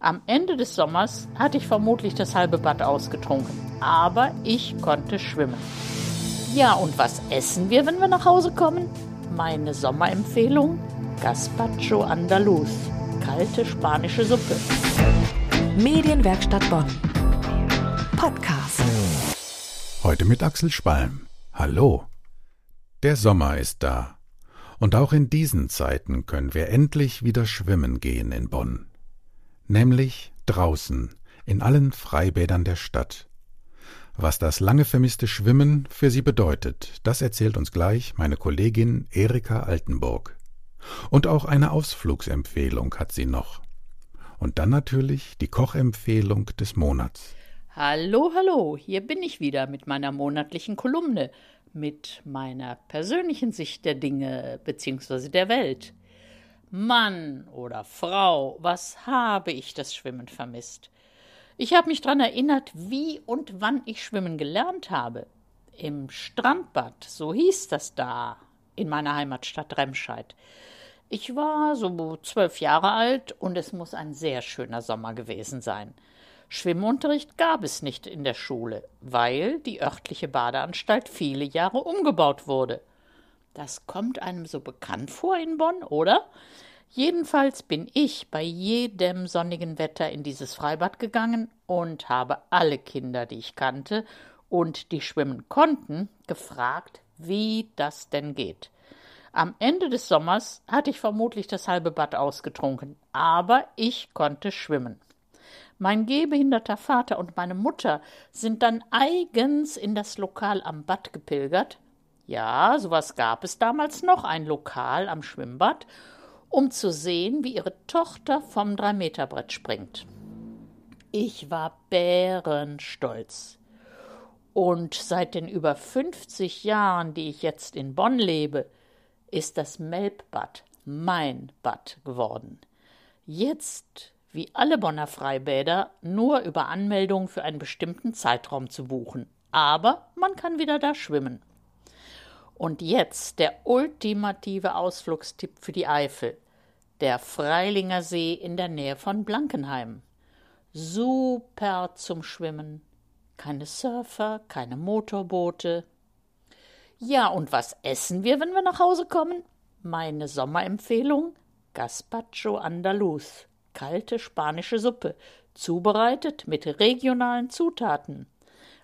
Am Ende des Sommers hatte ich vermutlich das halbe Bad ausgetrunken, aber ich konnte schwimmen. Ja, und was essen wir, wenn wir nach Hause kommen? Meine Sommerempfehlung: Gazpacho Andaluz, kalte spanische Suppe. Medienwerkstatt Bonn. Podcast. Heute mit Axel Spalm. Hallo. Der Sommer ist da. Und auch in diesen Zeiten können wir endlich wieder schwimmen gehen in Bonn. Nämlich draußen, in allen Freibädern der Stadt. Was das lange vermisste Schwimmen für Sie bedeutet, das erzählt uns gleich meine Kollegin Erika Altenburg. Und auch eine Ausflugsempfehlung hat sie noch. Und dann natürlich die Kochempfehlung des Monats. Hallo, hallo, hier bin ich wieder mit meiner monatlichen Kolumne, mit meiner persönlichen Sicht der Dinge bzw. der Welt. Mann oder Frau, was habe ich das Schwimmen vermisst? Ich habe mich daran erinnert, wie und wann ich schwimmen gelernt habe. Im Strandbad, so hieß das da, in meiner Heimatstadt Remscheid. Ich war so zwölf Jahre alt und es muss ein sehr schöner Sommer gewesen sein. Schwimmunterricht gab es nicht in der Schule, weil die örtliche Badeanstalt viele Jahre umgebaut wurde. Das kommt einem so bekannt vor in Bonn, oder? Jedenfalls bin ich bei jedem sonnigen Wetter in dieses Freibad gegangen und habe alle Kinder, die ich kannte und die schwimmen konnten, gefragt, wie das denn geht. Am Ende des Sommers hatte ich vermutlich das halbe Bad ausgetrunken, aber ich konnte schwimmen. Mein gehbehinderter Vater und meine Mutter sind dann eigens in das Lokal am Bad gepilgert. Ja, sowas gab es damals noch, ein Lokal am Schwimmbad, um zu sehen, wie ihre Tochter vom Drei-Meter-Brett springt. Ich war bärenstolz. Und seit den über 50 Jahren, die ich jetzt in Bonn lebe, ist das Melbbad mein Bad geworden. Jetzt wie alle Bonner Freibäder, nur über Anmeldung für einen bestimmten Zeitraum zu buchen. Aber man kann wieder da schwimmen. Und jetzt der ultimative Ausflugstipp für die Eifel. Der Freilinger See in der Nähe von Blankenheim. Super zum Schwimmen. Keine Surfer, keine Motorboote. Ja, und was essen wir, wenn wir nach Hause kommen? Meine Sommerempfehlung: Gazpacho Andaluz kalte spanische Suppe, zubereitet mit regionalen Zutaten.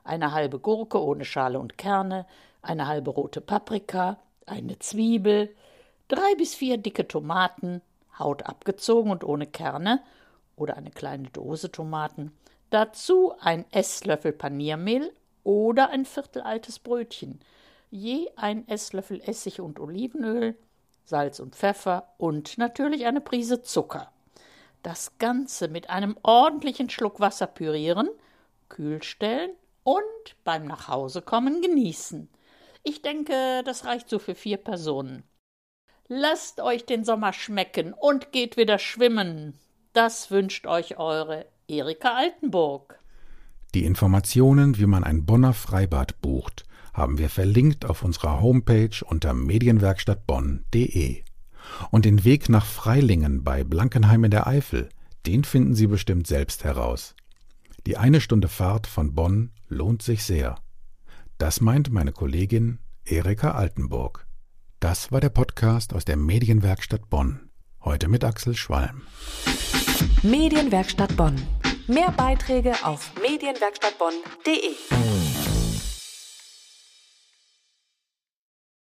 Eine halbe Gurke ohne Schale und Kerne, eine halbe rote Paprika, eine Zwiebel, drei bis vier dicke Tomaten, Haut abgezogen und ohne Kerne, oder eine kleine Dose Tomaten, dazu ein Esslöffel Paniermehl oder ein Viertel altes Brötchen, je ein Esslöffel Essig und Olivenöl, Salz und Pfeffer und natürlich eine Prise Zucker. Das Ganze mit einem ordentlichen Schluck Wasser pürieren, kühl stellen und beim Nachhausekommen genießen. Ich denke, das reicht so für vier Personen. Lasst euch den Sommer schmecken und geht wieder schwimmen. Das wünscht euch eure Erika Altenburg. Die Informationen, wie man ein Bonner Freibad bucht, haben wir verlinkt auf unserer Homepage unter medienwerkstattbonn.de. Und den Weg nach Freilingen bei Blankenheim in der Eifel, den finden Sie bestimmt selbst heraus. Die eine Stunde Fahrt von Bonn lohnt sich sehr. Das meint meine Kollegin Erika Altenburg. Das war der Podcast aus der Medienwerkstatt Bonn. Heute mit Axel Schwalm. Medienwerkstatt Bonn. Mehr Beiträge auf medienwerkstattbonn.de.